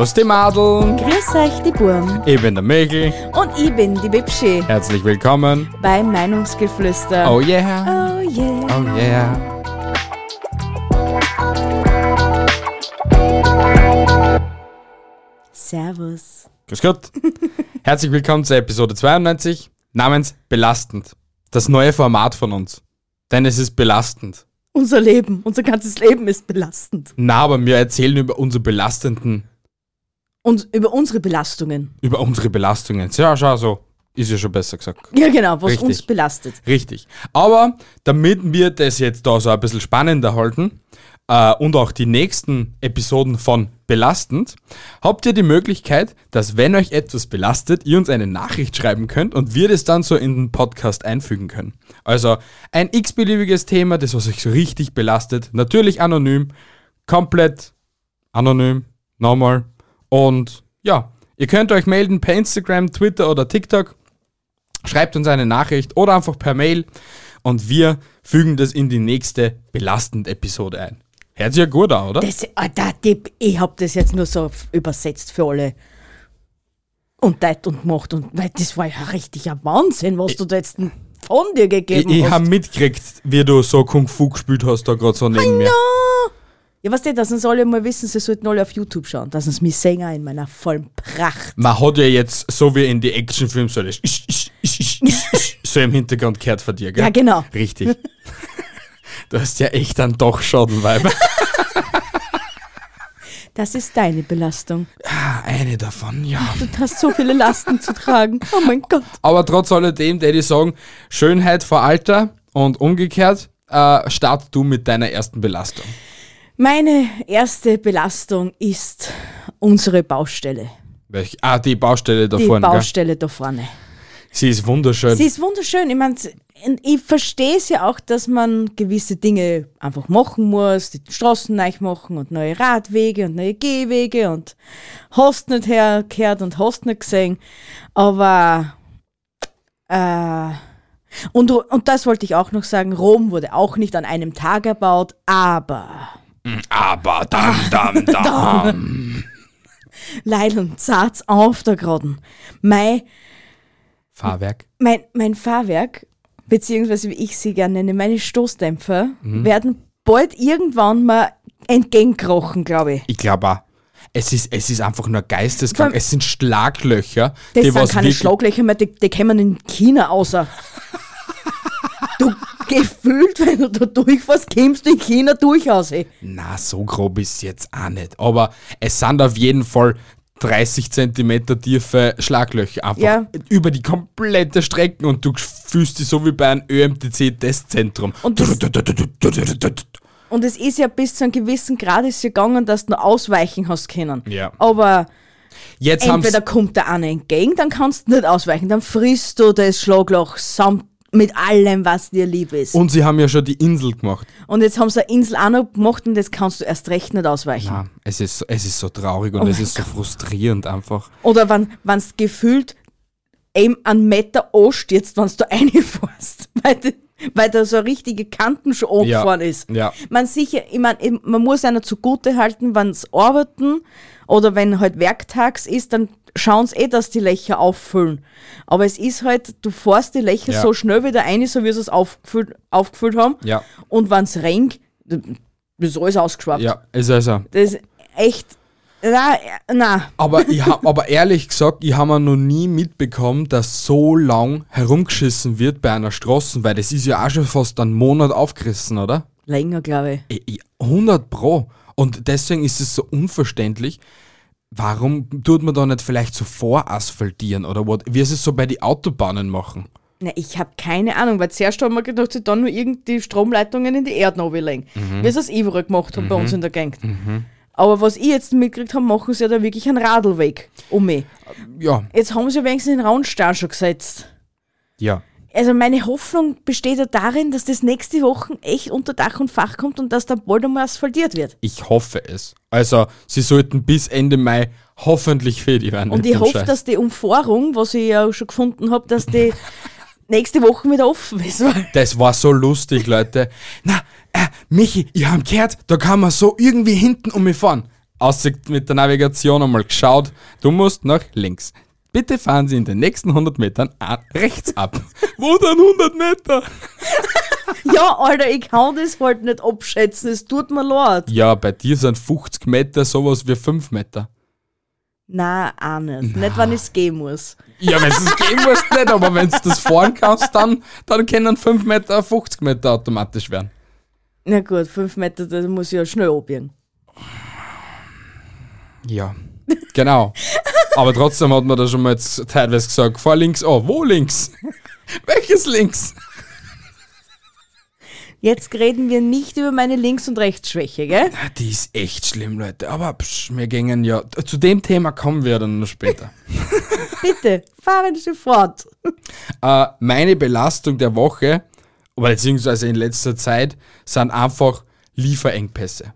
Servus die Madeln, Grüß euch, die Burm. ich bin der Mägel. Und ich bin die Bibschi Herzlich willkommen. bei Meinungsgeflüster. Oh yeah, Oh yeah. oh yeah. Servus. Grüß Gott. Herzlich willkommen zur Episode 92 namens Belastend. Das neue Format von uns. Denn es ist belastend. Unser Leben, unser ganzes Leben ist belastend. Na, aber wir erzählen über unsere belastenden, Und über unsere Belastungen. über unsere Belastungen. Ja, schau, so. Ist ja schon besser gesagt. Ja, genau, was Richtig. uns belastet. Richtig. Aber damit wir das jetzt da so ein bisschen spannender halten äh, und auch die nächsten Episoden von Belastend, habt ihr die Möglichkeit, dass wenn euch etwas belastet, ihr uns eine Nachricht schreiben könnt und wir das dann so in den Podcast einfügen können. Also ein x-beliebiges Thema, das was euch so richtig belastet, natürlich anonym, komplett anonym, normal und ja, ihr könnt euch melden per Instagram, Twitter oder TikTok schreibt uns eine Nachricht oder einfach per Mail und wir fügen das in die nächste belastend Episode ein. Hört sich ja gut an, oder? Das, Alter, die, ich hab das jetzt nur so übersetzt für alle. Und deit und gemacht. Und weil das war ja richtig ein Wahnsinn, was du da jetzt von dir Ich, gegeben ich hast. habe mitgekriegt, wie du so Kung Fu gespielt hast, da gerade so neben mir. Ja, was denn, dass uns alle mal wissen, sie sollten alle auf YouTube schauen, dass uns mich sehen in meiner vollen Pracht. Man hat ja jetzt, so wie in die Actionfilms, so das so im Hintergrund gehört von dir, gell? Ja, genau. Richtig. Du hast ja echt dann doch Schadenweiber. Das ist deine Belastung. Ah, Eine davon, ja. Du hast so viele Lasten zu tragen. Oh mein Gott. Aber trotz alledem, der die sagen, Schönheit vor Alter und umgekehrt, äh, start du mit deiner ersten Belastung. Meine erste Belastung ist unsere Baustelle. Welch, ah, die Baustelle da Die vorne. gell? Baustelle da vorne. Sie ist wunderschön. Sie ist wunderschön. Ich meine, ich verstehe es ja auch, dass man gewisse Dinge einfach machen muss, die Straßen neu machen und neue Radwege und neue Gehwege und hast nicht hergehört und hast nicht gesehen. Aber äh, und, und das wollte ich auch noch sagen, Rom wurde auch nicht an einem Tag erbaut, aber Aber dam, dam, dam. Leid und Satz auf da gerade. Mein Fahrwerk. mein, mein Fahrwerk, beziehungsweise wie ich sie gerne nenne, meine Stoßdämpfer, Mhm. werden bald irgendwann mal entgegenkrochen, glaube ich. Ich glaube auch. Es ist, es ist einfach nur geisteskrank. Es sind Schlaglöcher, Das die sind was keine Schlaglöcher mehr, die, die kommen in China außer. du gefühlt, wenn du da durchfährst, kommst du in China durchaus. Ey. Na, so grob ist jetzt auch nicht. Aber es sind auf jeden Fall 30 Zentimeter tiefe Schlaglöcher. Einfach Ja. über die komplette Strecke und du fühlst dich so wie bei einem ÖMTC-Testzentrum. Und Und es ist ja bis zu einem gewissen Grad ist ja gegangen, dass du noch ausweichen hast können. Ja. Aber Jetzt entweder kommt der eine entgegen, dann kannst du nicht ausweichen, dann frisst du das Schlagloch samt mit allem, was dir lieb ist. Und sie haben ja schon die Insel gemacht. Und jetzt haben sie eine Insel auch noch gemacht und jetzt kannst du erst recht nicht ausweichen. Ja, es ist, so- es ist so traurig und Oh es ist so frustrierend einfach. Oder wenn es gefühlt eben einen Meter anstürzt, wenn du reinfährst. Weil, die- weil da so richtige Kanten schon angefahren ist. Ja. Man sicher, ich mein, man muss einer zugute halten, wenn sie arbeiten oder wenn halt werktags ist, dann schauen sie eh, dass die Löcher auffüllen. Aber es ist halt, du fährst die Löcher Ja. so schnell wieder rein, so wie sie es aufgefüllt, aufgefüllt haben. Ja. Und wenn es regnet, das ist alles ausgeschwappt. Ja, ist also. Das ist echt. Na, na. Aber, ich hab, aber ehrlich gesagt, ich habe noch nie mitbekommen, dass so lang herumgeschissen wird bei einer Straße, weil das ist ja auch schon fast einen Monat aufgerissen, oder? Länger, glaube ich. Ich- ich- 100 Pro. Und deswegen ist es so unverständlich, warum tut man da nicht vielleicht so vorasphaltieren oder what, wie sie es so bei den Autobahnen machen? Na, ich habe keine Ahnung, weil zuerst haben wir gedacht, sie dann nur irgendwie Stromleitungen in die Erde runterlegen. Wie sie es überall gemacht haben bei uns in der Gegend. Aber was ich jetzt mitgekriegt habe, machen sie ja da wirklich einen Radlweg um mich. Ja, Jetzt haben sie ja wenigstens den Randstein schon gesetzt. ja. Also meine Hoffnung besteht ja darin, dass das nächste Woche echt unter Dach und Fach kommt und dass da bald einmal asphaltiert wird. Ich hoffe es. Also, sie sollten bis Ende Mai hoffentlich fertig werden. Und ich hoffe, Scheiß. dass die Umfahrung, was ich ja schon gefunden habe, dass die nächste Woche wieder offen ist. Das war so lustig, Leute. Na, äh, Michi, ich hab gehört, da kann man so irgendwie hinten um mich fahren. Aussicht mit der Navigation einmal geschaut, du musst nach links. Bitte fahren Sie in den nächsten 100 Metern a- rechts ab. Wo dann 100 Meter? Ja, Alter, ich kann das halt nicht abschätzen. Es tut mir leid. Ja, bei dir sind 50 Meter sowas wie 5 Meter. Nein, auch nicht. Nicht, wenn ich es gehen muss. Ja, wenn du es gehen musst, nicht, aber wenn du das fahren kannst, dann, dann können 5 Meter 50 Meter automatisch werden. Na gut, fünf Meter, da muss ich ja schnell abbiegen. Ja, genau. Aber trotzdem hat man da schon mal jetzt teilweise gesagt, fahr links, oh, wo links? Welches links? Jetzt reden wir nicht über meine Links- und Rechtsschwäche, gell? Ah, Die ist echt schlimm, Leute. Aber psch, wir gingen ja, zu dem Thema kommen wir dann noch später. Bitte, fahren Sie fort. äh, meine Belastung der Woche, oder beziehungsweise in letzter Zeit, sind einfach Lieferengpässe.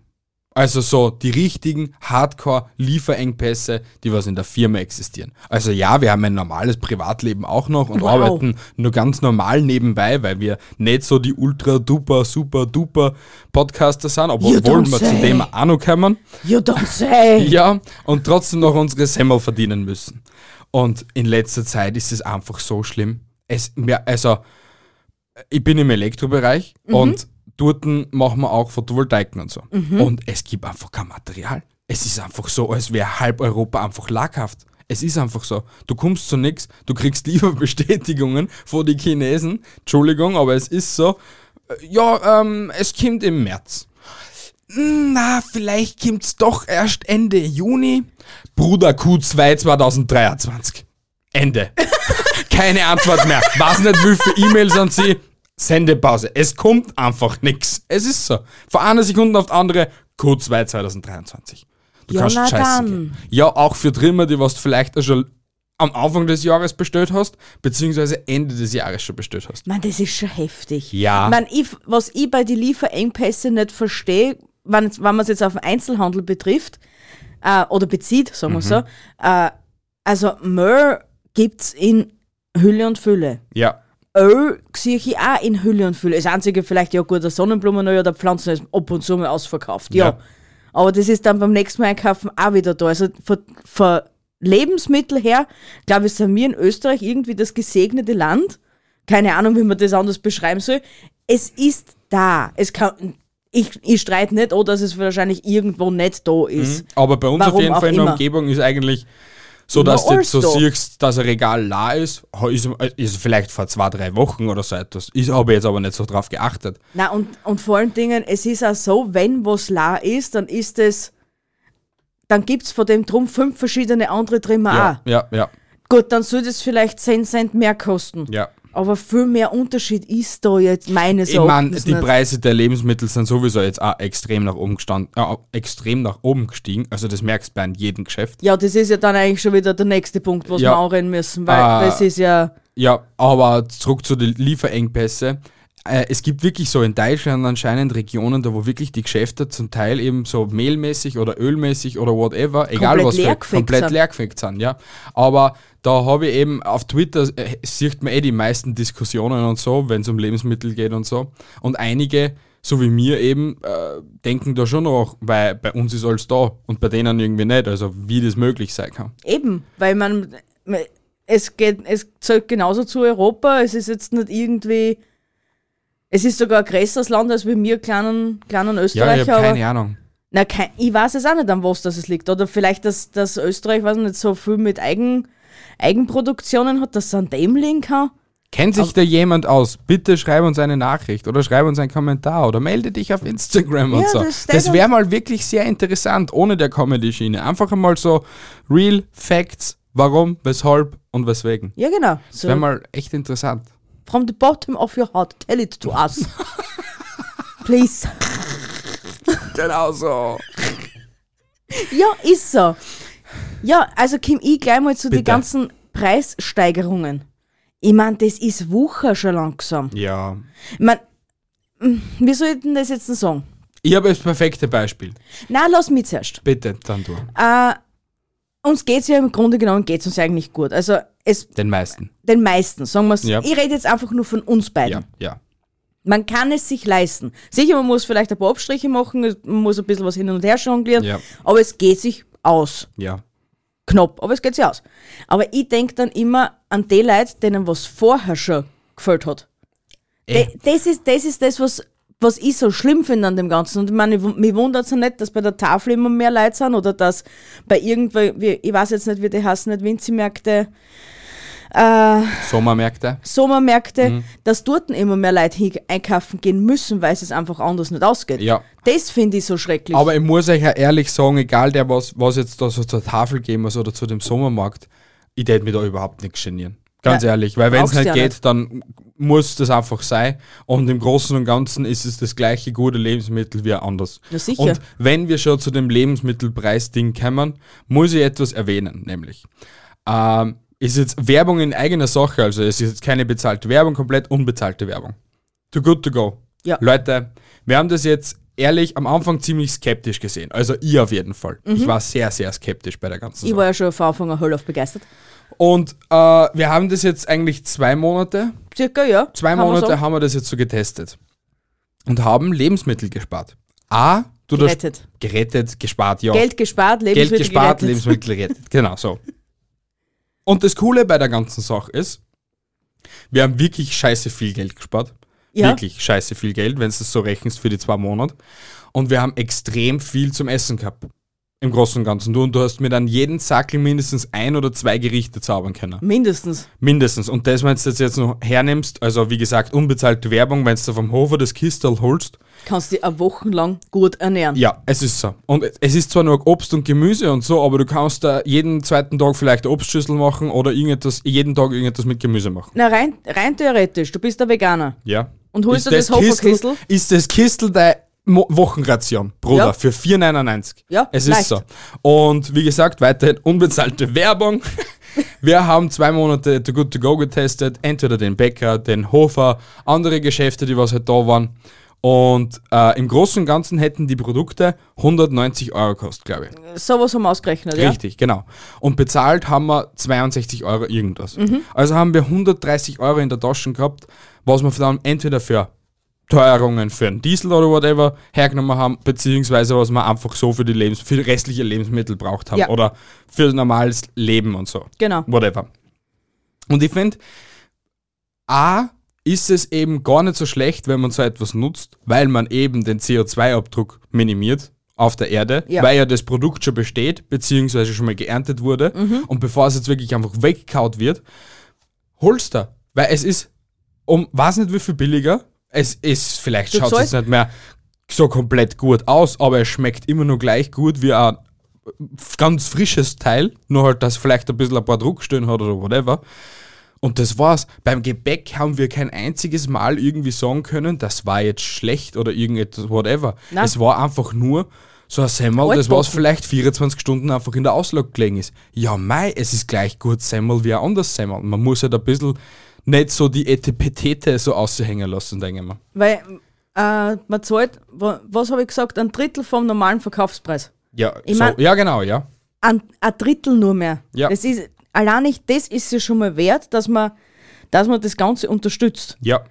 Also so die richtigen Hardcore-Lieferengpässe, die was in der Firma existieren. Also ja, wir haben ein normales Privatleben auch noch und Wow. arbeiten nur ganz normal nebenbei, weil wir nicht so die ultra duper super duper Podcaster sind, obwohl wir zu dem auch noch kommen. You don't say. Ja, und trotzdem noch unsere Semmel verdienen müssen. Und in letzter Zeit ist es einfach so schlimm. Es, also, ich bin im Elektrobereich und dort machen wir auch Photovoltaiken und so. Und es gibt einfach kein Material. Es ist einfach so, als wäre halb Europa einfach laghaft. Es ist einfach so. Du kommst zu nichts, du kriegst lieber Bestätigungen von den Chinesen. Entschuldigung, aber es ist so. Äh, Ja, ähm, es kommt im März. Na, vielleicht kommt's doch erst Ende Juni. Bruder Q2 2023. Ende. Keine Antwort mehr. Weiß nicht, wie viele E-Mails an Sie. Sendepause. Es kommt einfach nix. Es ist so. Von einer Sekunde auf die andere Q2 2023. Du Ja, kannst dann. gehen. Ja, auch für Trimmer, die was du vielleicht auch schon am Anfang des Jahres bestellt hast, beziehungsweise Ende des Jahres schon bestellt hast. Man, das ist schon heftig. Ja. Mein, ich, was ich bei den Lieferengpässen nicht verstehe, wenn, wenn man es jetzt auf den Einzelhandel betrifft, äh, oder bezieht, sagen wir so, äh, also Müll gibt's in Hülle und Fülle. Ja. Öl sehe ich auch in Hülle und Fülle. Das einzige vielleicht, ja gut, der Sonnenblumenöl oder Pflanzen ist ab und zu mal ausverkauft, ja. Ja. Aber das ist dann beim nächsten Mal einkaufen auch wieder da. Also von, von Lebensmittel her, glaube ich, sind wir in Österreich irgendwie das gesegnete Land. Keine Ahnung, wie man das anders beschreiben soll. Es ist da. Es kann, ich, ich streite nicht, oh, dass es wahrscheinlich irgendwo nicht da ist. Aber bei uns Warum auf jeden Fall in der. Umgebung ist eigentlich so, dass du jetzt so siehst, dass ein Regal la ist. Ist, ist vielleicht vor zwei, drei Wochen oder so etwas. Ich habe jetzt aber nicht so drauf geachtet. Na und, und vor allen Dingen, es ist auch so, wenn was la ist, dann ist es, dann gibt es von dem drum fünf verschiedene andere Trimmer Ja, auch. ja, ja, Gut, dann soll das vielleicht 10 Cent mehr kosten. ja. Aber viel mehr Unterschied ist da jetzt meines Ich meine, Erachtens die. Preise der Lebensmittel sind sowieso jetzt auch extrem nach oben gestanden, äh, extrem nach oben gestiegen. Also das merkst du bei jedem Geschäft. Ja, das ist ja dann eigentlich schon wieder der nächste Punkt, was Ja. wir anreden müssen, weil Ah. das ist ja, Ja, aber zurück zu den Lieferengpässe. Äh, es gibt wirklich so in Deutschland anscheinend Regionen, da wo wirklich die Geschäfte zum Teil eben so mehlmäßig oder ölmäßig oder whatever, egal Komplett was für, komplett sind. leergefegt sind, ja. Aber da habe ich eben auf Twitter äh, sieht man eh die meisten Diskussionen und so, wenn es um Lebensmittel geht und so. Und einige, so wie mir eben, äh, denken da schon noch, weil bei uns ist alles da und bei denen irgendwie nicht, also wie das möglich sein kann. eben, weil man, es geht, es zählt genauso zu Europa, es ist jetzt nicht irgendwie, es ist sogar ein größeres Land als wir mir kleinen, kleinen Ja, ich Österreicher, habe keine Ahnung. Na, kein, ich weiß es auch nicht, an was das es liegt. Oder vielleicht, dass, dass Österreich weiß nicht, so viel mit Eigen, Eigenproduktionen hat, dass es an dem liegen kann. Kennt sich da jemand aus? Bitte schreib uns eine Nachricht oder schreib uns einen Kommentar oder melde dich auf Instagram und Ja, so. das- Das, das- wäre mal wirklich sehr interessant, ohne der Comedy-Schiene. Einfach einmal so Real Facts, warum, weshalb und weswegen. Ja, genau. Das So, wäre mal echt interessant. From the bottom of your heart, tell it to us. Please. Genau so. Ja, ist so. Ja, also Kim, ich gleich mal zu den ganzen Preissteigerungen. Ich meine, das ist Wucher schon langsam. Ja. Ich meine, wie soll ich denn das jetzt denn sagen? Ich habe das perfekte Beispiel. Na, lass mich zuerst. Bitte, dann du. Äh, uns geht's ja im Grunde genommen geht's uns eigentlich gut. Also es Den meisten. den meisten, sagen wir's. Ja. Ich rede jetzt einfach nur von uns beiden. Ja, ja. Man kann es sich leisten. Sicher, man muss vielleicht ein paar Abstriche machen, man muss ein bisschen was hin und her jonglieren, Ja. aber es geht sich aus. Ja. Knapp, aber es geht sich aus. Aber ich denke dann immer an die Leute, denen was vorher schon gefällt hat. De- Das ist, das ist das, was, was ich so schlimm finde an dem Ganzen. Und ich meine, mich wundert es ja nicht, dass bei der Tafel immer mehr Leute sind oder dass bei irgendwo, ich weiß jetzt nicht, wie die heißen, nicht Winzimärkte, äh, Sommermärkte. Sommermärkte, Mhm. dass dort immer mehr Leute einkaufen gehen müssen, weil es einfach anders nicht ausgeht. Ja. Das finde ich so schrecklich. Aber ich muss euch ja ehrlich sagen, egal der, was, was jetzt da so zur Tafel gehen muss oder zu dem Sommermarkt, ich tät mich da überhaupt nicht genieren. Ganz Ja, ehrlich, weil wenn es nicht geht, nicht. dann muss das einfach sein. Und im Großen und Ganzen ist es das gleiche gute Lebensmittel wie anders. Ja, sicher. Und wenn wir schon zu dem Lebensmittelpreis-Ding kommen, muss ich etwas erwähnen, nämlich. Ähm, ist jetzt Werbung in eigener Sache, also es ist jetzt keine bezahlte Werbung, komplett unbezahlte Werbung. Too good to go. Ja. Leute, wir haben das jetzt ehrlich am Anfang ziemlich skeptisch gesehen. Also ich auf jeden Fall. Ich war sehr, sehr skeptisch bei der ganzen Mhm. ich Sache. war ja schon von Anfang an hellauf begeistert. Und äh, wir haben das jetzt eigentlich zwei Monate, Circa, ja. zwei man Monate sagen. haben wir das jetzt so getestet. Und haben Lebensmittel gespart. A, du das- Gerettet. gerettet, gespart, ja. Geld gespart, Lebensmittel Geld gespart, gerettet. Lebensmittel gerettet. Genau so. Und das Coole bei der ganzen Sache ist, wir haben wirklich scheiße viel Geld gespart. Ja. Wirklich scheiße viel Geld, wenn du es so rechnest für die zwei Monate. Und wir haben extrem viel zum Essen gehabt. Im Großen und Ganzen. Du, und du hast mir dann jeden Sackel mindestens ein oder zwei Gerichte zaubern können. Mindestens. Mindestens. Und das, wenn du das jetzt noch hernimmst, also wie gesagt, unbezahlte Werbung, wenn du vom Hofer das Kistel holst, Kannst dich eine Woche lang gut ernähren. ja, es ist so. Und es ist zwar nur Obst und Gemüse und so, aber du kannst da jeden zweiten Tag vielleicht eine Obstschüssel machen oder irgendetwas, jeden Tag irgendetwas mit Gemüse machen. Na, rein, rein theoretisch, du bist ein Veganer. Ja. Und holst Ist du das Kistel- Hoferkistel? Ist das Kistel deine Mo Wochenration, Bruder, Ja. für 4,99. Ja, es leicht. ist so. Und wie gesagt, weiterhin unbezahlte Werbung. Wir haben zwei Monate Too Good To Go getestet, entweder den Bäcker, den Hofer, andere Geschäfte, die was halt da waren. Und äh, im Großen und Ganzen hätten die Produkte 190 Euro gekostet, glaube ich. Sowas haben wir ausgerechnet, ja? Richtig, genau. Und bezahlt haben wir 62 Euro irgendwas. Mhm. Also haben wir 130 Euro in der Tasche gehabt, was wir dann entweder für Teuerungen für einen Diesel oder whatever hergenommen haben, beziehungsweise was wir einfach so für die, Lebens für die restliche Lebensmittel braucht haben Ja. oder für normales Leben und so. Genau. Whatever. Und ich finde, A, ist es eben gar nicht so schlecht, wenn man so etwas nutzt, weil man eben den CO2-Abdruck minimiert auf der Erde, Ja. weil ja das Produkt schon besteht, beziehungsweise schon mal geerntet wurde. Und bevor es jetzt wirklich einfach weggekaut wird, holst du. Weil es ist um, weiß nicht wie viel billiger. Es ist, vielleicht schaut es nicht mehr so komplett gut aus, aber es schmeckt immer noch gleich gut wie ein ganz frisches Teil, nur halt, dass vielleicht ein bisschen ein paar Druckstellen hat oder whatever. Und das war's. Beim Gebäck haben wir kein einziges Mal irgendwie sagen können, das war jetzt schlecht oder irgendetwas, whatever. Nein. Es war einfach nur so ein Semmel, das was vielleicht 24 Stunden einfach in der Auslage gelegen ist. Ja, mei, es ist gleich gut Semmel wie ein anderes Semmel. Man muss halt ein bisschen nicht so die Etepetete so aushängen lassen, denke ich mal. Weil äh, man zahlt, wa- was habe ich gesagt, ein Drittel vom normalen Verkaufspreis. Ja, Ich so, mein- ja genau, ja. Ein, ein Drittel nur mehr. Ja. Das ist, allein nicht das ist ja schon mal wert, dass man, dass man das Ganze unterstützt. Ja,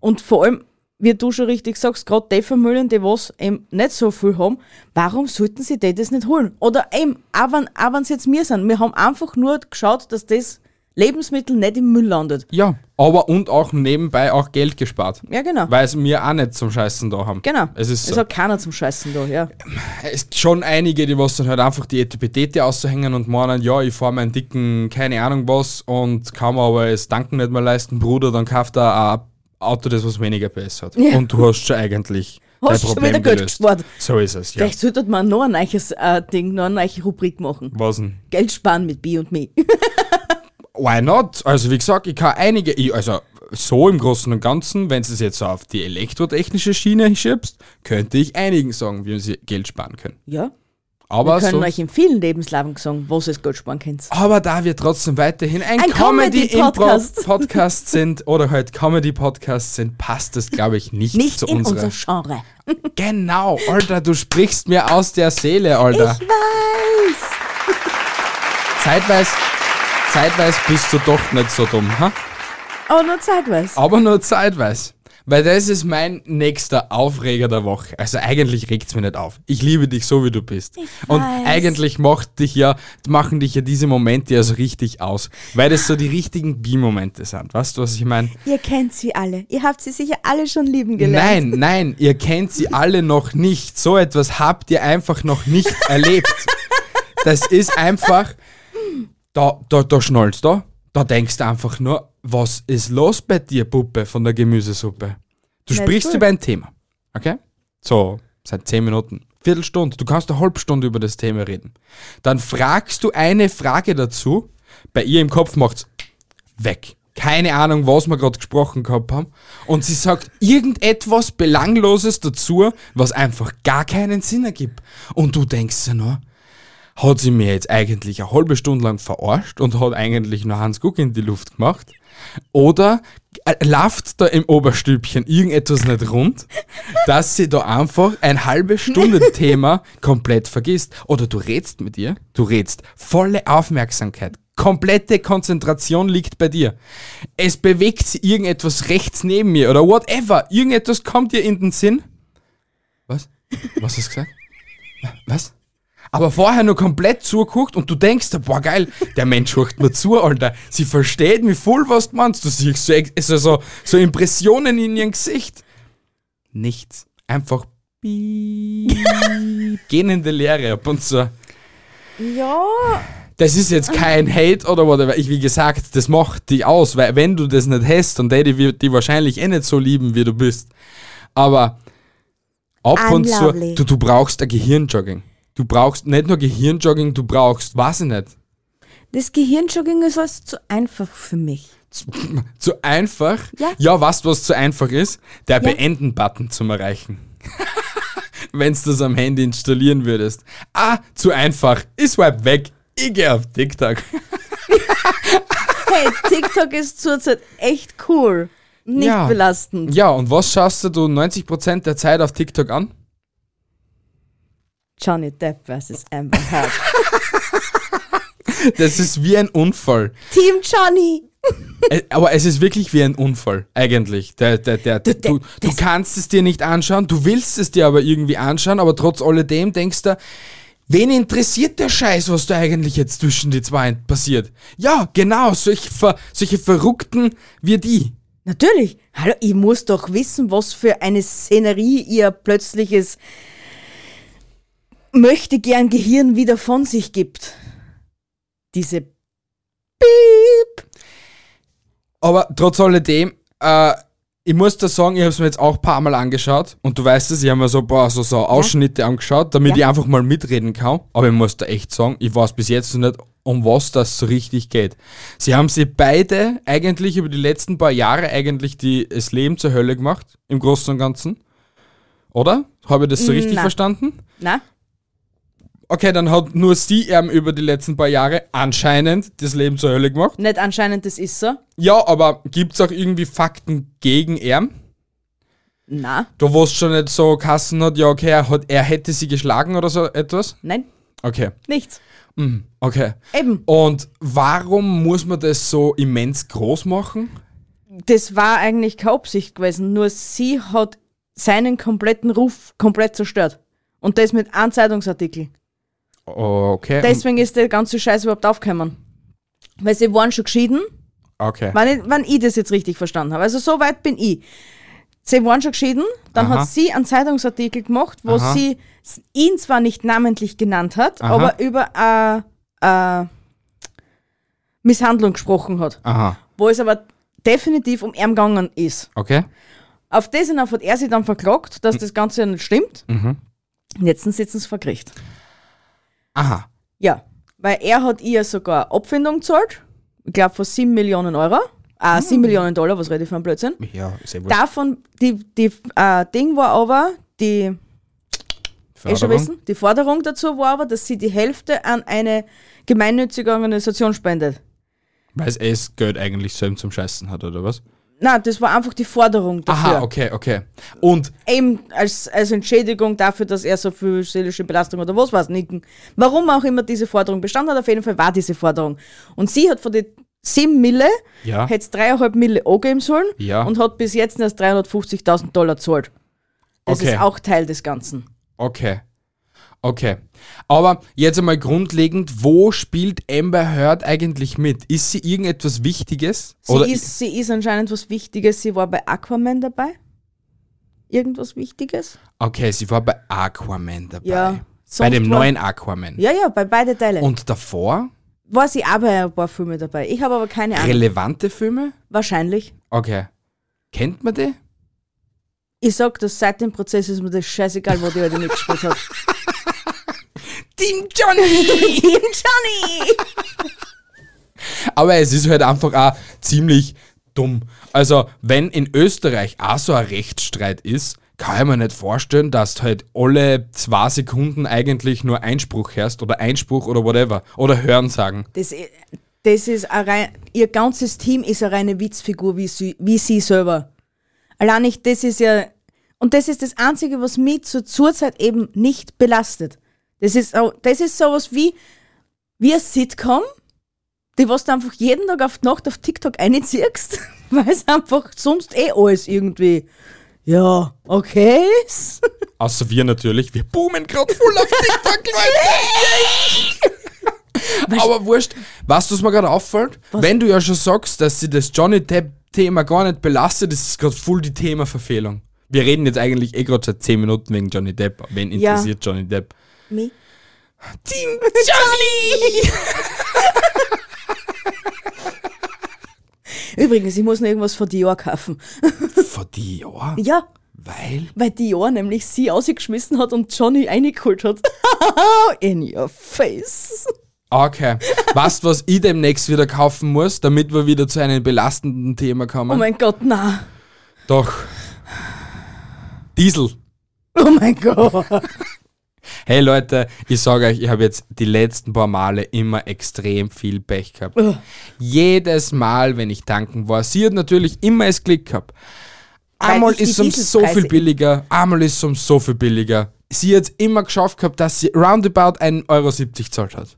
Und vor allem, wie du schon richtig sagst, gerade die Familien, die was eben nicht so viel haben, warum sollten sie die das nicht holen? Oder eben, auch wenn, auch wenn es jetzt wir sind, wir haben einfach nur geschaut, dass das Lebensmittel nicht im Müll landet. ja. Aber und auch nebenbei auch Geld gespart. Ja, genau. Weil es wir auch nicht zum Scheißen da haben. genau. Es ist so. hat keiner zum Scheißen da, ja. Es gibt schon einige, die was dann halt einfach die Etepetete auszuhängen und meinen, ja, ich fahre meinen dicken, keine Ahnung was und kann mir aber das Tanken nicht mehr leisten, Bruder, dann kauft er ein Auto, das was weniger PS hat. Ja. Und du hast schon eigentlich Hast dein schon wieder Geld gelöst. gespart. So ist es, ja. Vielleicht sollte man noch ein neues äh, Ding, noch eine neue Rubrik machen. Was denn? Geld sparen mit B und Me. Why not? Also wie gesagt, ich kann einige, ich, also so im Großen und Ganzen, wenn du es jetzt auf die elektrotechnische Schiene schiebst, könnte ich einigen sagen, wie sie Geld sparen können. ja. Aber Wir können euch in vielen Lebenslagen sagen, was ihr Geld sparen könnt. Aber da wir trotzdem weiterhin ein, Ein Comedy-Podcast. Comedy-Podcast sind oder halt Comedy-Podcast sind, passt das, glaube ich, nicht, Nicht zu in unserer. unser Genre. genau, Alter, du sprichst mir aus der Seele, Alter. Ich weiß. Zeitweise, zeitweise bist du doch nicht so dumm, ha? Aber nur zeitweise. aber nur zeitweise. Weil das ist mein nächster Aufreger der Woche. Also eigentlich regt es mich nicht auf. Ich liebe dich so, wie du bist. Und weiß. eigentlich macht dich ja, machen dich ja diese Momente ja so richtig aus. Weil das so die richtigen Bi-Momente sind. Weißt du, was ich meine? Ihr kennt sie alle. Ihr habt sie sicher alle schon lieben gelernt. Nein, nein, ihr kennt sie alle noch nicht. So etwas habt ihr einfach noch nicht erlebt. Das ist einfach, da, da, da schnallst du, da denkst du einfach nur, was ist los bei dir, Puppe, von der Gemüsesuppe? Du Na, sprichst über ein Thema, okay? So, seit 10 Minuten, Viertelstunde, du kannst eine halbe Stunde über das Thema reden. Dann fragst du eine Frage dazu, bei ihr im Kopf macht's weg. Keine Ahnung, was wir gerade gesprochen gehabt haben. Und sie sagt irgendetwas Belangloses dazu, was einfach gar keinen Sinn ergibt. Und du denkst dir nur, hat sie mir jetzt eigentlich eine halbe Stunde lang verarscht und hat eigentlich nur Hans Guck in die Luft gemacht? Oder äh, läuft da im Oberstübchen irgendetwas nicht rund, dass sie da einfach ein halbe Stunde Thema komplett vergisst? Oder du redst mit ihr, du redst volle Aufmerksamkeit, komplette Konzentration liegt bei dir. Es bewegt sich irgendetwas rechts neben mir oder whatever, irgendetwas kommt dir in den Sinn. Was? Was hast du gesagt? Was? Aber vorher nur komplett zuguckt und du denkst, boah geil, der Mensch hört mir zu, Alter. Sie versteht mich voll, was du meinst. Du siehst so, also so, so Impressionen in ihrem Gesicht. Nichts. Einfach gehen in die Leere ab und so. Ja, Das ist jetzt kein Hate oder whatever. Ich, wie gesagt, das macht dich aus, weil wenn du das nicht hast, dann die wird die wahrscheinlich eh nicht so lieben, wie du bist. Aber ab und zu, du, du brauchst ein Gehirnjogging. Du brauchst nicht nur Gehirnjogging, du brauchst, weiß ich nicht, das Gehirnjogging ist was zu einfach für mich. zu, zu einfach. Ja. ja, weißt du, was zu einfach ist? Der Beenden-Button zum Erreichen. Wenn du das am Handy installieren würdest. Ah, zu einfach. Ich swipe weg. Ich gehe auf TikTok. Hey, TikTok ist zurzeit echt cool. Nicht Ja. belastend. Ja, und was schaust du 90% der Zeit auf TikTok an? Johnny Depp vs. Amber Heard. Das ist wie ein Unfall. Team Johnny! Aber es ist wirklich wie ein Unfall, eigentlich. Der, der, der, du, du das- kannst es dir nicht anschauen, du willst es dir aber irgendwie anschauen, aber trotz alledem denkst du, wen interessiert der Scheiß, was da eigentlich jetzt zwischen die zwei passiert? Ja, genau, solche, Ver, solche Verrückten wie die. Natürlich. Hallo, ich muss doch wissen, was für eine Szenerie ihr plötzliches möchte gern Gehirn wieder von sich gibt. Diese Piep. Aber trotz alledem, äh, ich muss da sagen, ich habe es mir jetzt auch ein paar Mal angeschaut und du weißt es, ich habe mir so ein paar so, so Ausschnitte angeschaut, damit Ja. ich einfach mal mitreden kann. Aber ich muss da echt sagen, ich weiß bis jetzt noch nicht, um was das so richtig geht. Sie haben sie beide eigentlich über die letzten paar Jahre eigentlich die, das Leben zur Hölle gemacht, im Großen und Ganzen. Oder? Habe ich das so richtig Na. verstanden? Na? Okay, dann hat nur sie eben über die letzten paar Jahre anscheinend das Leben zur Hölle gemacht. Nicht anscheinend, das ist so. Ja, aber gibt's auch irgendwie Fakten gegen ihn? Na, wo es schon nicht so Kassen hat, ja okay, er, hat, er hätte sie geschlagen oder so etwas? nein, Okay, nichts. mhm. okay. Eben, Und warum muss man das so immens groß machen? das war eigentlich keine Absicht gewesen, nur sie hat seinen kompletten Ruf komplett zerstört. Und das mit einem Zeitungsartikel. Okay. Deswegen ist der ganze Scheiß überhaupt aufgekommen. Weil sie waren schon geschieden, Okay. wenn ich, wenn ich das jetzt richtig verstanden habe. Also so weit bin ich. Sie waren schon geschieden, dann Aha. hat sie einen Zeitungsartikel gemacht, wo Aha. sie ihn zwar nicht namentlich genannt hat, Aha. aber über eine, eine Misshandlung gesprochen hat. Wo es aber definitiv um ihn gegangen ist. Okay. Auf das hinauf hat er sich dann verklagt, dass das Ganze ja nicht stimmt. Mhm. Und jetzt sitzen sie vor Gericht. Aha. Ja, weil er hat ihr sogar Abfindung gezahlt. Ich glaube von 7 Millionen Euro. Ah, 7 Millionen Dollar, was rede ich für einen Blödsinn. Ja, sehr wohl. Davon, die, die äh, Ding war aber, die, eh schon wissen, die Forderung dazu war aber, dass sie die Hälfte an eine gemeinnützige Organisation spendet. Weil es eh Geld eigentlich selbst zum Scheißen hat, oder was? Nein, das war einfach die Forderung dafür. Aha, okay, okay. Und Eben als, als Entschädigung dafür, dass er so viel seelische Belastung oder was weiß nicht. Warum auch immer diese Forderung bestand hat, auf jeden Fall war diese Forderung. Und sie hat von den 7 Mille, Ja. hätte 3,5 Mille angeben sollen Ja. und hat bis jetzt erst 350.000 Dollar gezahlt. Das Okay. ist auch Teil des Ganzen. Okay. Okay. Aber jetzt einmal grundlegend, wo spielt Amber Heard eigentlich mit? Ist sie irgendetwas Wichtiges? Sie, Oder ist, sie ist anscheinend was Wichtiges. Sie war bei Aquaman dabei. Irgendwas Wichtiges? Okay, sie war bei Aquaman dabei. Ja. Bei dem war- neuen Aquaman. Ja, ja, bei beide Teile. Und davor? war sie auch bei ein paar Filmen dabei. Ich habe aber keine Ahnung. Relevante Filme? Wahrscheinlich. Okay. Kennt man die? Ich sag das seit dem Prozess ist mir das scheißegal, wo die heute mitgespielt hat. Team Johnny! Team Johnny! Aber es ist halt einfach auch ziemlich dumm. Also, wenn in Österreich auch so ein Rechtsstreit ist, kann ich mir nicht vorstellen, dass du halt alle zwei Sekunden eigentlich nur Einspruch hörst oder Einspruch oder whatever. Oder Hören sagen. Das, das ist ein rein, ihr ganzes Team ist eine reine Witzfigur wie sie, wie sie selber. Allein nicht, das ist ja, und das ist das Einzige, was mich zur Zurzeit eben nicht belastet. Das ist, das ist sowas wie, wie ein Sitcom, die was du einfach jeden Tag auf die Nacht auf TikTok einziehst, weil es einfach sonst eh alles irgendwie, ja, okay ist. Außer wir natürlich. Wir boomen gerade voll auf TikTok, Leute. Aber wurscht, weißt du, was mir gerade auffällt? Wenn du ja schon sagst, dass sie das Johnny Depp-Thema gar nicht belastet, ist es gerade voll die Themaverfehlung. Wir reden jetzt eigentlich eh gerade seit 10 Minuten wegen Johnny Depp. Wen Ja. interessiert Johnny Depp? Me? Team Johnny! Übrigens, ich muss noch irgendwas von Dior kaufen. Vor die Jahr? Ja, Weil? weil Dior nämlich sie ausgeschmissen hat und Johnny reingeholt hat. In your face. Okay. weißt was ich demnächst wieder kaufen muss, damit wir wieder zu einem belastenden Thema kommen? Oh mein Gott, na. Doch. Diesel. Oh mein Gott. Hey Leute, ich sage euch, ich habe jetzt die letzten paar Male immer extrem viel Pech gehabt. Jedes Mal, wenn ich tanken war, sie hat natürlich immer es Glück gehabt. Einmal ist es um so viel billiger, einmal ist es um so viel billiger. Sie hat immer geschafft gehabt, dass sie roundabout 1,70 Euro gezahlt hat.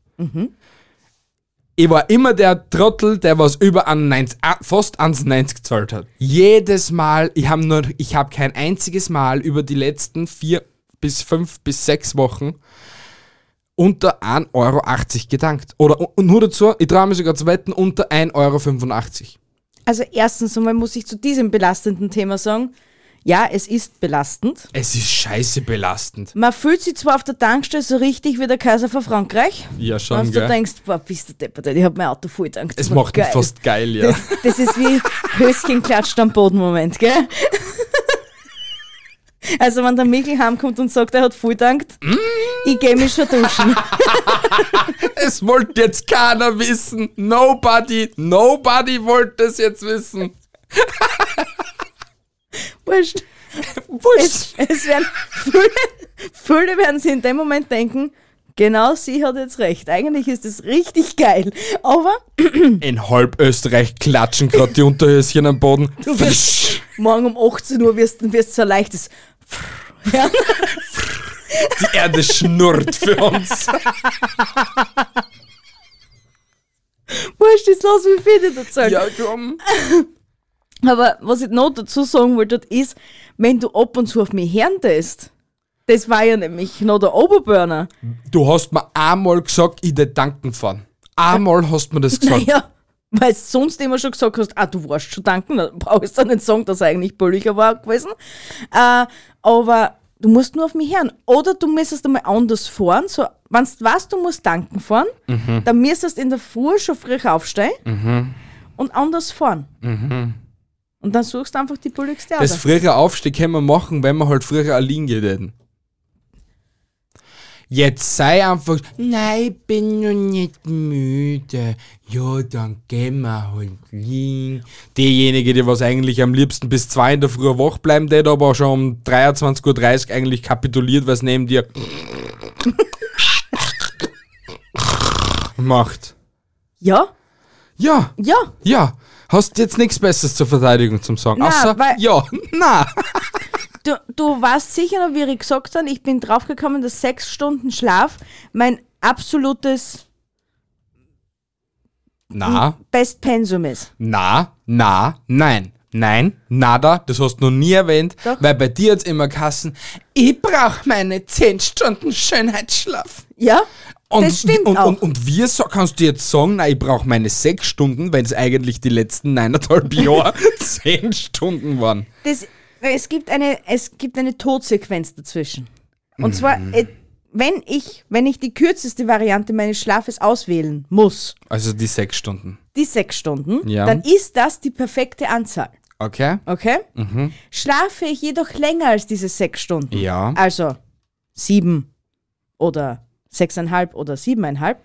Ich war immer der Trottel, der was über an 90, fast 1,90 gezahlt hat. Jedes Mal, ich habe habe kein einziges Mal über die letzten vier bis fünf bis sechs Wochen unter 1,80 Euro gedankt. Oder u- nur dazu, ich traue mich sogar zu wetten, unter 1,85 Euro. Also erstens einmal muss ich zu diesem belastenden Thema sagen, ja, es ist belastend. Es ist scheiße belastend. Man fühlt sich zwar auf der Tankstelle so richtig wie der Kaiser von Frankreich, Ja, schon, wenn du denkst, boah, bist du deppert, ich hab mein Auto voll getankt. Es macht mich geil. fast geil, ja. Das, das ist wie Höschen klatscht am Boden Moment, gell? Also wenn der Michel heimkommt und sagt, er hat voll getankt, Mm. ich geh mich schon duschen. Es wollte jetzt keiner wissen. Nobody, nobody wollte es jetzt wissen. Wurscht. Wurscht. Es, es werden viele, viele werden sich in dem Moment denken, genau sie hat jetzt recht. Eigentlich ist es richtig geil. Aber In halb Österreich klatschen gerade die Unterhöschen am Boden. du wirst morgen um 18 Uhr wirst du wirst so leichtes ja, Die Erde schnurrt für uns. Wurscht, jetzt lass mich fertig erzählen. Ja, komm. Aber was ich noch dazu sagen wollte, ist, wenn du ab und zu auf mich hören tust, das war ja nämlich noch der Oberburner. Du hast mir einmal gesagt, ich de tanken fahren. Einmal hast du mir das gesagt. Naja, weil du sonst immer schon gesagt hast, ah, du warst schon tanken, dann brauchst du nicht sagen, dass er eigentlich billiger war gewesen. Äh, aber du musst nur auf mich hören. Oder du müsstest einmal anders fahren. So, wenn du weißt, du musst tanken fahren, dann müsstest du in der Früh schon früh aufstehen und anders fahren. Und dann suchst du einfach die billigste Das aus. frühere Aufstehen können wir machen, wenn wir halt früher Linie hätten. Jetzt sei einfach, nein, bin noch nicht müde. Ja, dann gehen wir halt liegen. Diejenige, die was eigentlich am liebsten bis zwei in der Früh wach bleiben, der aber schon um 23.30 Uhr eigentlich kapituliert, was neben dir macht. Ja, Ja, ja. ja. Hast jetzt nichts Besseres zur Verteidigung zum sagen. Na, Außer, weil- ja, na. Du, du weißt sicher noch, wie ich gesagt habe, ich bin draufgekommen, dass sechs Stunden Schlaf mein absolutes Na, Best Pensum ist. na, na, nein. Nein, nada, das hast du noch nie erwähnt, Doch. weil bei dir jetzt immer Kassen, ich brauch meine 10 Stunden Schönheitsschlaf. Ja, Und, das stimmt und, auch. Und, und wir so, kannst du jetzt sagen, na, ich brauche meine 6 Stunden, wenn es eigentlich die letzten neuneinhalb Jahre 10 Stunden waren. das, es, gibt eine, es gibt eine Todsequenz dazwischen. Und zwar, Mhm. äh, wenn ich, wenn ich die kürzeste Variante meines Schlafes auswählen muss, Also die 6 Stunden. die sechs Stunden, Ja. dann ist das die perfekte Anzahl. Okay? Okay? Schlafe ich jedoch länger als diese sechs Stunden, Ja. also sieben oder sechseinhalb oder siebeneinhalb,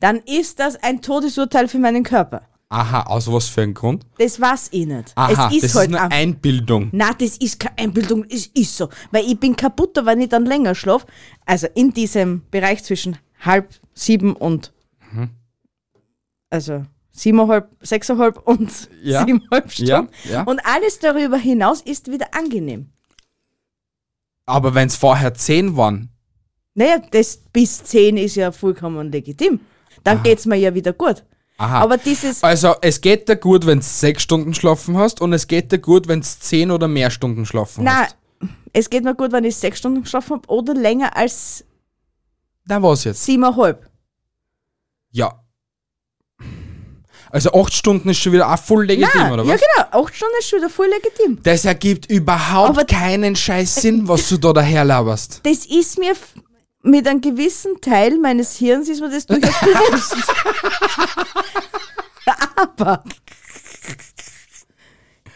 dann ist das ein Todesurteil für meinen Körper. Aha, aus was für einem Grund? Das war's eh nicht. Aha, es ist das halt ist nur einfach- Einbildung. Na, das ist keine Einbildung, es ist so. Weil ich bin kaputter, wenn ich dann länger schlafe. Also in diesem Bereich zwischen halb sieben und Mhm. also siebeneinhalb, sechseinhalb und Ja. siebeneinhalb Stunden. Ja, ja. Und alles darüber hinaus ist wieder angenehm. Aber wenn es vorher 10 waren, Naja, das bis zehn ist ja vollkommen legitim. Dann geht's mir ja wieder gut. Aha. Aber dieses, also es geht dir gut, wenn du 6 Stunden schlafen hast und es geht dir gut, wenn du 10 oder mehr Stunden schlafen na, hast. es geht mir gut, wenn ich sechs Stunden geschlafen habe oder länger als Na was jetzt? siebeneinhalb. Ja. Also 8 Stunden ist schon wieder auch voll legitim, Na, oder ja was? genau, acht Stunden ist schon wieder voll legitim. Das ergibt überhaupt Aber- keinen scheiß Sinn, was du da daherlaberst. das ist mir f- mit einem gewissen Teil meines Hirns ist mir das durchaus bewusst. Aber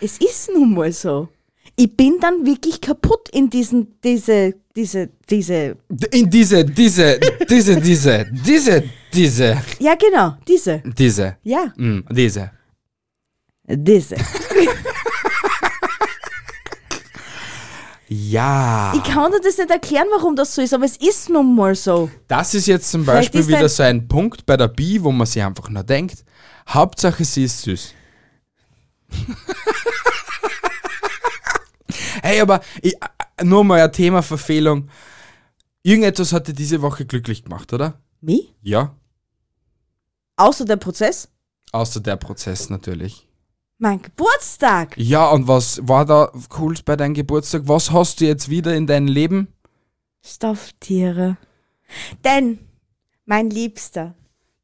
es ist nun mal so. Ich bin dann wirklich kaputt in diesen, diese, diese, diese, In diese, diese, diese, diese, diese, diese, ja genau, diese, diese, ja, mm, diese. diese. Ja. Ich kann dir das nicht erklären, warum das so ist, aber es ist nun mal so. Das ist jetzt zum Beispiel wieder so ein Punkt bei der Bi, wo man sich einfach nur denkt, Hauptsache sie ist süß. hey, aber ich, nur mal ein Thema Verfehlung. Irgendetwas hat dir diese Woche glücklich gemacht, oder? Wie? Ja. Außer der Prozess? Außer der Prozess natürlich. Mein Geburtstag. Ja, und was war da cool bei deinem Geburtstag? Was hast du jetzt wieder in deinem Leben? Stofftiere. Denn, mein Liebster,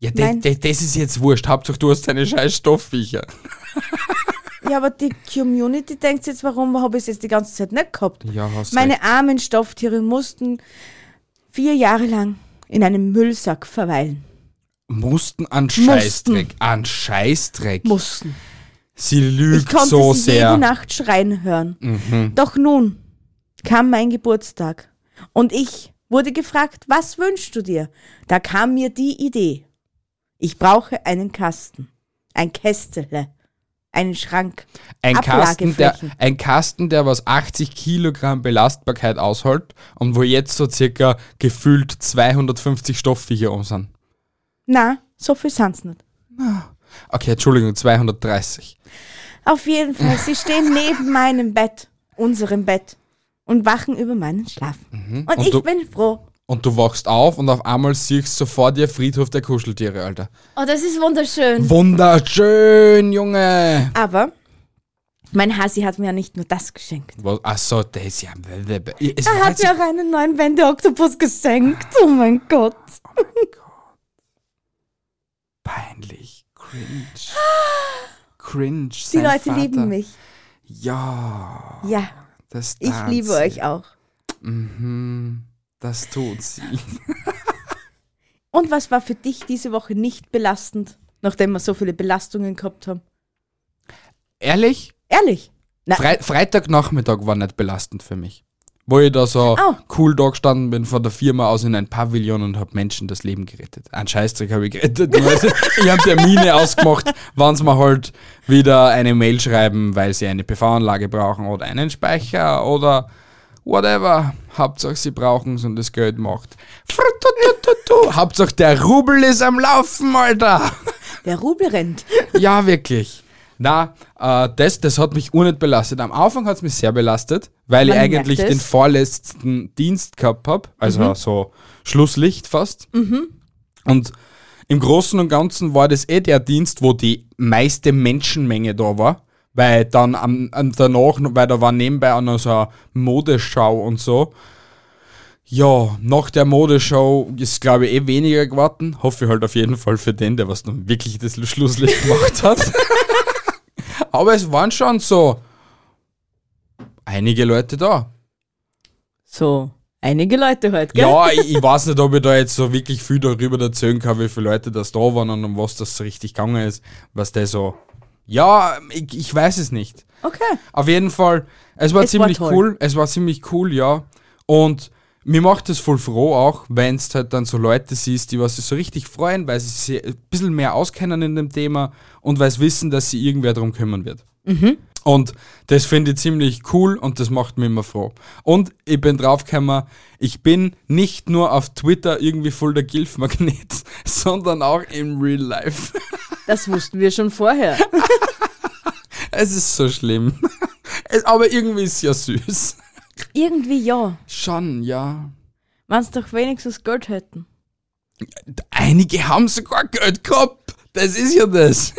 Ja, Nein. de, das ist jetzt wurscht. Hauptsache du hast deine scheiß Stoffviecher. Ja, aber die Community denkt jetzt, warum habe ich es jetzt die ganze Zeit nicht gehabt? Ja, hast Meine recht. armen Stofftiere mussten vier Jahre lang in einem Müllsack verweilen. Mussten an Mussten. Scheißdreck. An Scheißdreck. Mussten. Sie Ich lügt konnte so sie sehr. jede Nacht schreien hören. Mhm. Doch nun kam mein Geburtstag und ich wurde gefragt, was wünschst du dir? Da kam mir die Idee. Ich brauche einen Kasten, ein Kästele, einen Schrank. Ein Kasten, der, ein Kasten, der was 80 Kilogramm Belastbarkeit aushält und wo jetzt so circa gefühlt 250 Stoffviecher um sind. Na, so viel sind's nicht. Okay, Entschuldigung, 230. Auf jeden Fall, sie stehen neben meinem Bett, unserem Bett, und wachen über meinen Schlaf. Und, Mhm. Und ich du- bin froh. Und du wachst auf und auf einmal siehst du vor dir Friedhof der Kuscheltiere, Alter. Oh, das ist wunderschön. Wunderschön, Junge! Aber mein Hasi hat mir ja nicht nur das geschenkt. Was, ach so, das ist ja... Es Er hat mir auch einen neuen Wende-Oktopus geschenkt. Oh mein Gott. Peinlich. Cringe. Cringe. Die Leute Vater. lieben mich. Ja. Ja, Das ich liebe sie. euch auch. Mhm. Das tut sie. Und was war für dich diese Woche nicht belastend, nachdem wir so viele Belastungen gehabt haben? Ehrlich? Ehrlich? Na, Frei Freitagnachmittag war nicht belastend für mich. Wo ich da so Oh. cool da gestanden bin von der Firma aus in ein Pavillon und hab Menschen das Leben gerettet. Ein Scheißdreck habe ich gerettet. Ich habe Termine ausgemacht, wann sie mir halt wieder eine Mail schreiben, weil sie eine PV-Anlage brauchen oder einen Speicher oder whatever. Hauptsache sie brauchen es und das Geld macht. Hauptsache der Rubel ist am Laufen, Alter. der Rubel rennt. Ja, wirklich. Na, äh, das, das hat mich nicht belastet. Am Anfang hat es mich sehr belastet, weil Man ich eigentlich den vorletzten Dienst gehabt habe, also so Schlusslicht fast. Und im Großen und Ganzen war das eh der Dienst, wo die meiste Menschenmenge da war. Weil dann am, am danach, weil da war nebenbei auch noch so eine Modeschau und so. Ja, nach der Modeschau ist, glaube ich, eh weniger geworden. Hoffe ich halt auf jeden Fall für den, der was dann wirklich das Schlusslicht gemacht hat. Aber es waren schon so einige Leute da. So, einige Leute halt, gell? Ja, ich, ich weiß nicht, ob ich da jetzt so wirklich viel darüber erzählen kann, wie viele Leute das da waren und um was das so richtig gegangen ist. Was der so. Ja, ich, ich weiß es nicht. Okay. Auf jeden Fall, es war Es war ziemlich toll. cool. Es war ziemlich cool, ja. Und mir macht es voll froh auch, wenn es halt dann so Leute siehst, die was sich so richtig freuen, weil sie sich ein bisschen mehr auskennen in dem Thema und weil sie wissen, dass sie irgendwer darum kümmern wird. Und das finde ich ziemlich cool und das macht mich immer froh. Und ich bin draufgekommen, ich bin nicht nur auf Twitter irgendwie voll der Gilf-Magnet, sondern auch im Real Life. Das wussten wir schon vorher. Es ist so schlimm. Aber irgendwie ist es ja süß. Irgendwie ja. Schon, ja. Wenn sie doch wenigstens Geld hätten. Einige haben sogar Geld gehabt. Das ist ja das.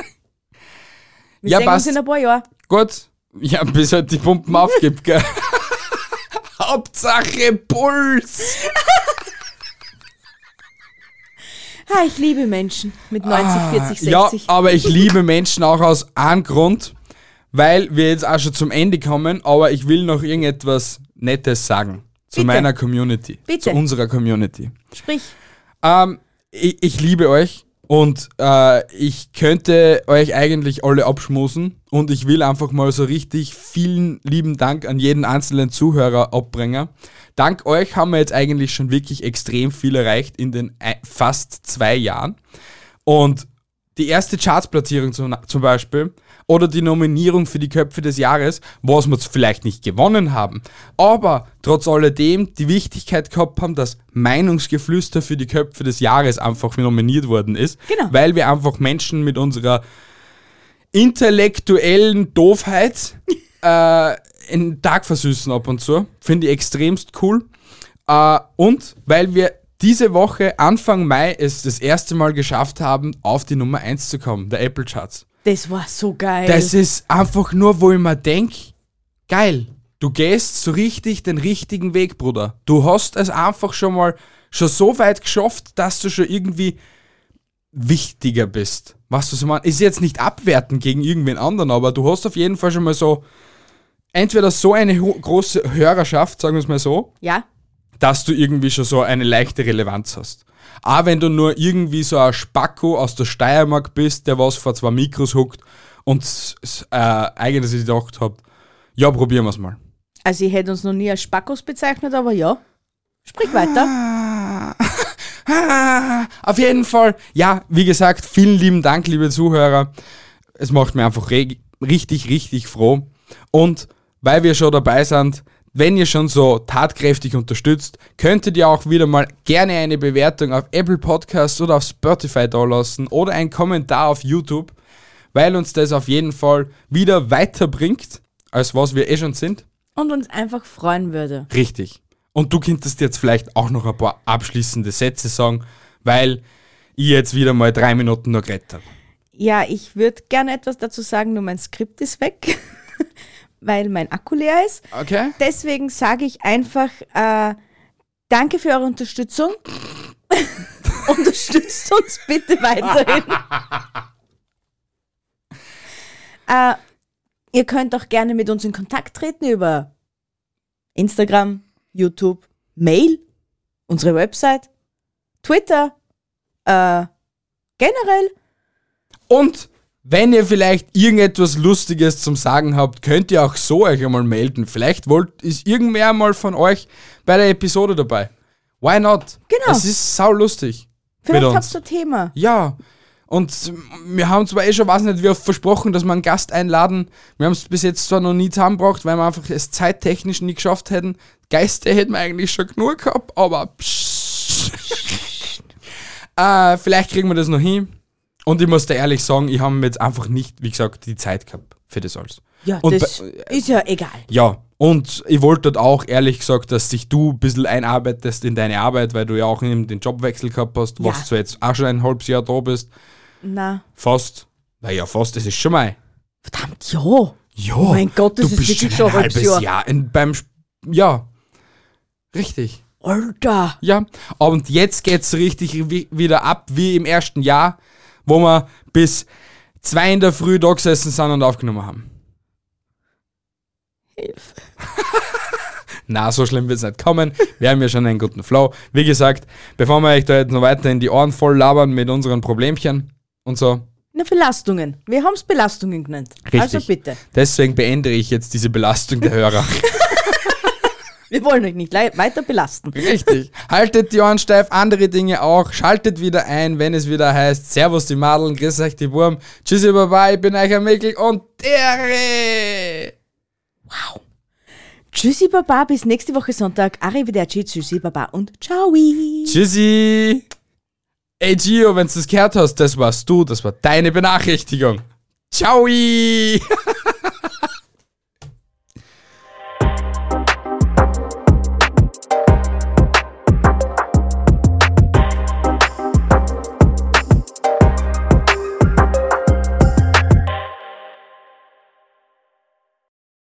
Wir Ja, sehen passt. uns in ein paar Jahren. Gut. Ja, bis halt die Pumpen aufgibt, gell? Hauptsache Puls. Ha, ich liebe Menschen mit 90, 40, Ja, 60. aber ich liebe Menschen auch aus einem Grund, weil wir jetzt auch schon zum Ende kommen, aber ich will noch irgendetwas Nettes sagen zu Bitte. meiner Community, Bitte. zu unserer Community. Sprich, Ähm, ich, ich liebe euch und äh, ich könnte euch eigentlich alle abschmusen und ich will einfach mal so richtig vielen lieben Dank an jeden einzelnen Zuhörer abbringen. Dank euch haben wir jetzt eigentlich schon wirklich extrem viel erreicht in den ei- fast zwei Jahren. Und die erste Chartsplatzierung zum, zum Beispiel oder die Nominierung für die Köpfe des Jahres, was wir vielleicht nicht gewonnen haben, aber trotz alledem die Wichtigkeit gehabt haben, dass Meinungsgeflüster für die Köpfe des Jahres einfach nominiert worden ist, Genau. weil wir einfach Menschen mit unserer intellektuellen Doofheit äh, in den Tag versüßen ab und zu. Finde ich extremst cool. Äh, und weil wir diese Woche, Anfang Mai, es das erste Mal geschafft haben, auf die Nummer 1 zu kommen, der Apple Charts. Das war so geil. Das ist einfach nur, wo ich mir denke, geil, du gehst so richtig den richtigen Weg, Bruder. Du hast es einfach schon mal schon so weit geschafft, dass du schon irgendwie wichtiger bist. Was du so meinst, ist jetzt nicht abwertend gegen irgendwen anderen, aber du hast auf jeden Fall schon mal so entweder so eine große Hörerschaft, sagen wir es mal so, ja, dass du irgendwie schon so eine leichte Relevanz hast. Auch wenn du nur irgendwie so ein Spacko aus der Steiermark bist, der was vor zwei Mikros huckt und äh, eigentlich sich gedacht hat, ja, probieren wir es mal. also ich hätte uns noch nie als Spackos bezeichnet, aber ja. Sprich weiter. Ah, Auf jeden Fall, ja, wie gesagt, vielen lieben Dank, liebe Zuhörer. Es macht mir einfach richtig, richtig froh. Und weil wir schon dabei sind, wenn ihr schon so tatkräftig unterstützt, könntet ihr auch wieder mal gerne eine Bewertung auf Apple Podcasts oder auf Spotify da lassen oder einen Kommentar auf YouTube, weil uns das auf jeden Fall wieder weiterbringt, als was wir eh schon sind. Und uns einfach freuen würde. Richtig. Und du könntest jetzt vielleicht auch noch ein paar abschließende Sätze sagen, weil ich jetzt wieder mal drei Minuten noch geredet habe. Ja, ich würde gerne etwas dazu sagen, nur mein Skript ist weg, weil mein Akku leer ist. Okay? Deswegen sage ich einfach, äh, danke für eure Unterstützung. Unterstützt uns bitte weiterhin. äh, ihr könnt auch gerne mit uns in Kontakt treten über Instagram, YouTube, Mail, unsere Website, Twitter, äh, generell. Und wenn ihr vielleicht irgendetwas Lustiges zum Sagen habt, könnt ihr auch so euch einmal melden. Vielleicht wollt, ist irgendwer mal von euch bei der Episode dabei. Why not? Genau. Es ist sau lustig. Vielleicht habt ihr ein Thema. Ja. Und wir haben zwar eh schon, weiß nicht, wie oft versprochen, dass wir einen Gast einladen. Wir haben es bis jetzt zwar noch nie zusammengebracht, weil wir einfach es zeittechnisch nie geschafft hätten. Geister hätten wir eigentlich schon genug gehabt, aber psch. äh, vielleicht kriegen wir das noch hin. Und ich muss dir ehrlich sagen, ich habe jetzt einfach nicht, wie gesagt, die Zeit gehabt für das alles. Ja, Und das bei- ist ja egal. Ja, Und ich wollte dort auch ehrlich gesagt, dass dich du ein bisschen einarbeitest in deine Arbeit, weil du ja auch eben den Jobwechsel gehabt hast, Ja. was du jetzt auch schon ein halbes Jahr da bist. Na, Fast. Naja, fast, das ist schon mal. verdammt, ja. Ja, Oh mein Gott, das du ist bist wirklich schon ein halbes Jahr. Jahr in, beim. Sp- Ja, richtig. Alter. Ja, und jetzt geht's richtig wi- wieder ab wie im ersten Jahr, wo wir bis zwei in der Früh da gesessen sind und aufgenommen haben. Hilfe. Na, so schlimm wird's nicht kommen. Wir haben ja schon einen guten Flow. Wie gesagt, bevor wir euch da jetzt noch weiter in die Ohren voll labern mit unseren Problemchen und so, Na, Belastungen. Wir haben es Belastungen genannt. Richtig. Also bitte. deswegen beende ich jetzt diese Belastung der Hörer. Wir wollen euch nicht weiter belasten. Richtig. Haltet die Ohren steif, andere Dinge auch. Schaltet wieder ein, wenn es wieder heißt Servus die Madeln, grüß euch die Wurm. Tschüssi, Baba, ich bin euch ein Mikkel und Dere. Tschüssi, Baba. Bis nächste Woche Sonntag. Arrivederci. Tschüssi, Baba. Und ciao. Tschüssi. Ey Gio, wenn du das gehört hast, das warst du, das war deine Benachrichtigung. Ciao.